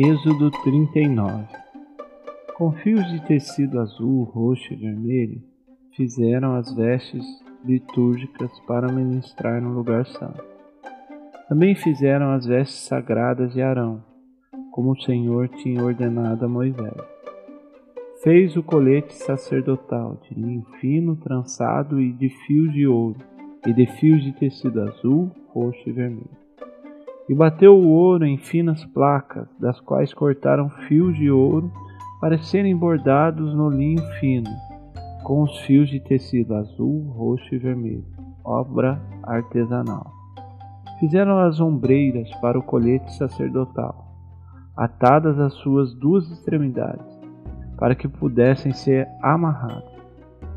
Êxodo 39 Com fios de tecido azul, roxo e vermelho, fizeram as vestes litúrgicas para ministrar no lugar santo. Também fizeram as vestes sagradas de Arão, como o Senhor tinha ordenado a Moisés. Fez o colete sacerdotal de linho fino trançado e de fios de ouro, e de fios de tecido azul, roxo e vermelho. E bateu o ouro em finas placas, das quais cortaram fios de ouro para serem bordados no linho fino, com os fios de tecido azul, roxo e vermelho, obra artesanal. Fizeram as ombreiras para o colete sacerdotal, atadas às suas duas extremidades, para que pudessem ser amarrados.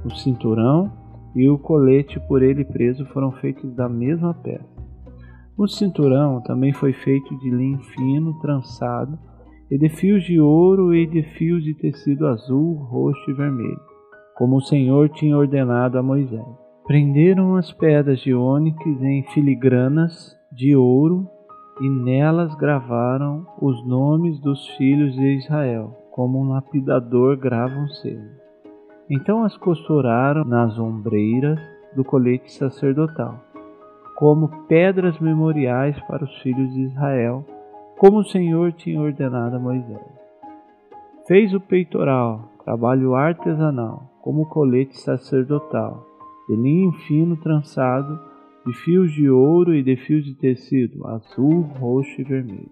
O cinturão e o colete por ele preso foram feitos da mesma peça. O cinturão também foi feito de linho fino, trançado, e de fios de ouro e de fios de tecido azul, roxo e vermelho, como o Senhor tinha ordenado a Moisés. Prenderam as pedras de ônix em filigranas de ouro e nelas gravaram os nomes dos filhos de Israel, como um lapidador grava um selo. Então as costuraram nas ombreiras do colete sacerdotal como pedras memoriais para os filhos de Israel, como o Senhor tinha ordenado a Moisés. Fez o peitoral, trabalho artesanal, como colete sacerdotal, de linho fino trançado, de fios de ouro e de fios de tecido azul, roxo e vermelho.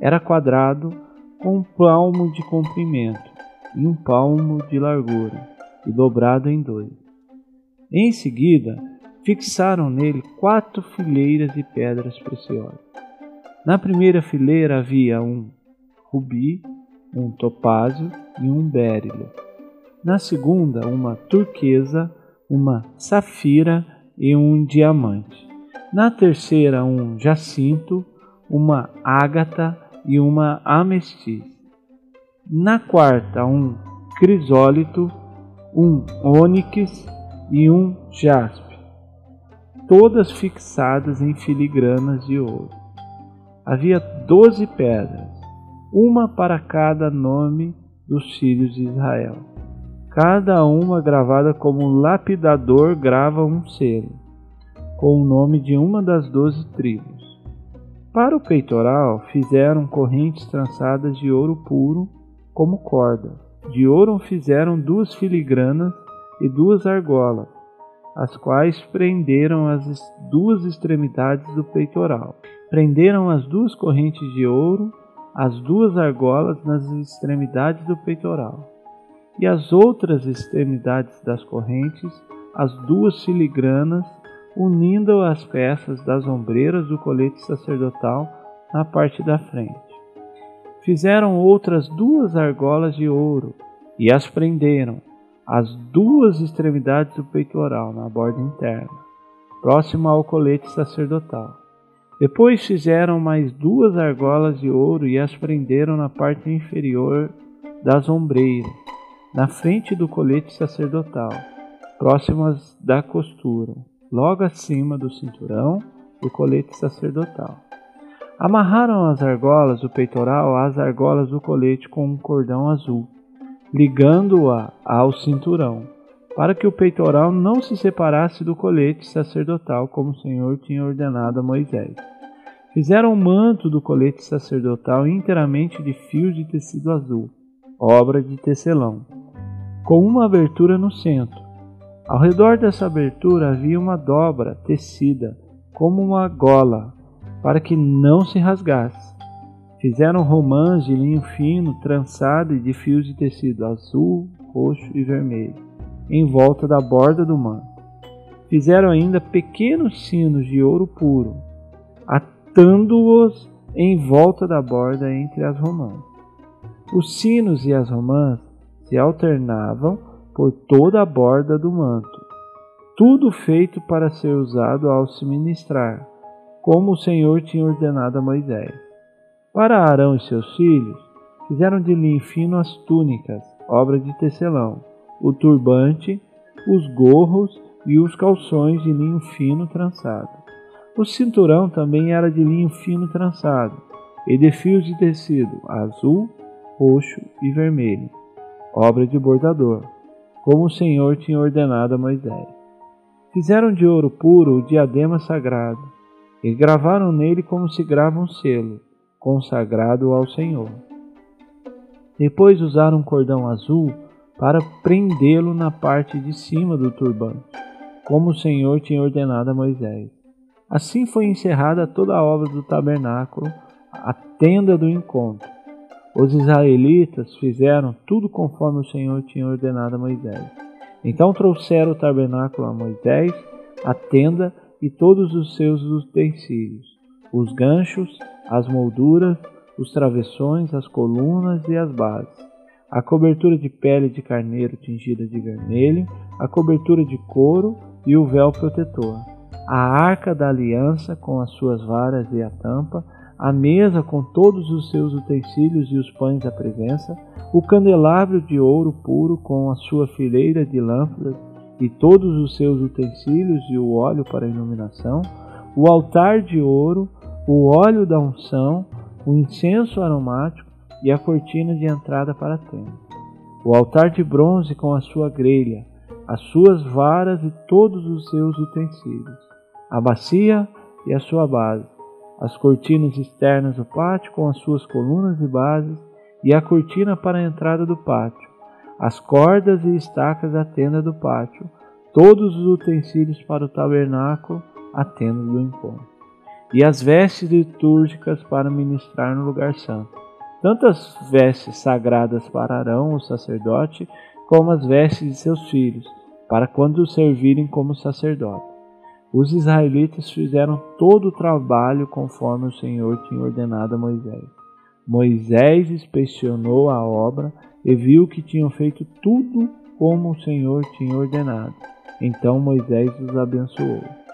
Era quadrado, com um palmo de comprimento e um palmo de largura, e dobrado em dois. Em seguida, fixaram nele quatro fileiras de pedras preciosas. Na primeira fileira havia um rubi, um topázio e um berilo. Na segunda, uma turquesa, uma safira e um diamante. Na terceira, um jacinto, uma ágata e uma ametista. Na quarta, um crisólito, um ônix e um jaspe todas fixadas em filigranas de ouro. Havia doze pedras, uma para cada nome dos filhos de Israel, cada uma gravada como um lapidador grava um selo, com o nome de uma das doze tribos. Para o peitoral fizeram correntes trançadas de ouro puro como corda. De ouro fizeram duas filigranas e duas argolas as quais prenderam as duas extremidades do peitoral. Prenderam as duas correntes de ouro, as duas argolas nas extremidades do peitoral, e as outras extremidades das correntes, as duas filigranas, unindo as peças das ombreiras do colete sacerdotal na parte da frente. Fizeram outras duas argolas de ouro e as prenderam, as duas extremidades do peitoral na borda interna, próximo ao colete sacerdotal. Depois fizeram mais duas argolas de ouro e as prenderam na parte inferior das ombreiras, na frente do colete sacerdotal, próximas da costura, logo acima do cinturão do colete sacerdotal. Amarraram as argolas do peitoral às argolas do colete com um cordão azul ligando-a ao cinturão, para que o peitoral não se separasse do colete sacerdotal, como o Senhor tinha ordenado a Moisés. Fizeram o manto do colete sacerdotal inteiramente de fios de tecido azul, obra de tecelão, com uma abertura no centro. Ao redor dessa abertura havia uma dobra tecida, como uma gola, para que não se rasgasse. Fizeram romãs de linho fino, trançado e de fios de tecido azul, roxo e vermelho, em volta da borda do manto. Fizeram ainda pequenos sinos de ouro puro, atando-os em volta da borda entre as romãs. Os sinos e as romãs se alternavam por toda a borda do manto, tudo feito para ser usado ao se ministrar, como o Senhor tinha ordenado a Moisés. Para Arão e seus filhos, fizeram de linho fino as túnicas, obra de tecelão, o turbante, os gorros e os calções de linho fino trançado. O cinturão também era de linho fino trançado, e de fios de tecido azul, roxo e vermelho, obra de bordador, como o Senhor tinha ordenado a Moisés. Fizeram de ouro puro o diadema sagrado e gravaram nele como se grava um selo, consagrado ao Senhor. Depois usaram um cordão azul para prendê-lo na parte de cima do turbante, como o Senhor tinha ordenado a Moisés. Assim foi encerrada toda a obra do tabernáculo, a tenda do encontro. Os israelitas fizeram tudo conforme o Senhor tinha ordenado a Moisés. Então trouxeram o tabernáculo a Moisés, a tenda e todos os seus utensílios, os ganchos, as molduras, os travessões, as colunas e as bases. A cobertura de pele de carneiro tingida de vermelho, a cobertura de couro e o véu protetor, a arca da aliança com as suas varas e a tampa, a mesa com todos os seus utensílios e os pães da presença, o candelabro de ouro puro com a sua fileira de lâmpadas e todos os seus utensílios e o óleo para iluminação, o altar de ouro, o óleo da unção, o incenso aromático, e a cortina de entrada para a tenda. O altar de bronze com a sua grelha, as suas varas e todos os seus utensílios, a bacia e a sua base, as cortinas externas do pátio com as suas colunas e bases e a cortina para a entrada do pátio, as cordas e estacas da tenda do pátio, todos os utensílios para o tabernáculo, a tenda do encontro, e as vestes litúrgicas para ministrar no lugar santo tanto as vestes sagradas para Arão, o sacerdote, como as vestes de seus filhos, para quando os servirem como sacerdote. Os israelitas fizeram todo o trabalho conforme o Senhor tinha ordenado a Moisés. Moisés inspecionou a obra e viu que tinham feito tudo como o Senhor tinha ordenado. Então Moisés os abençoou.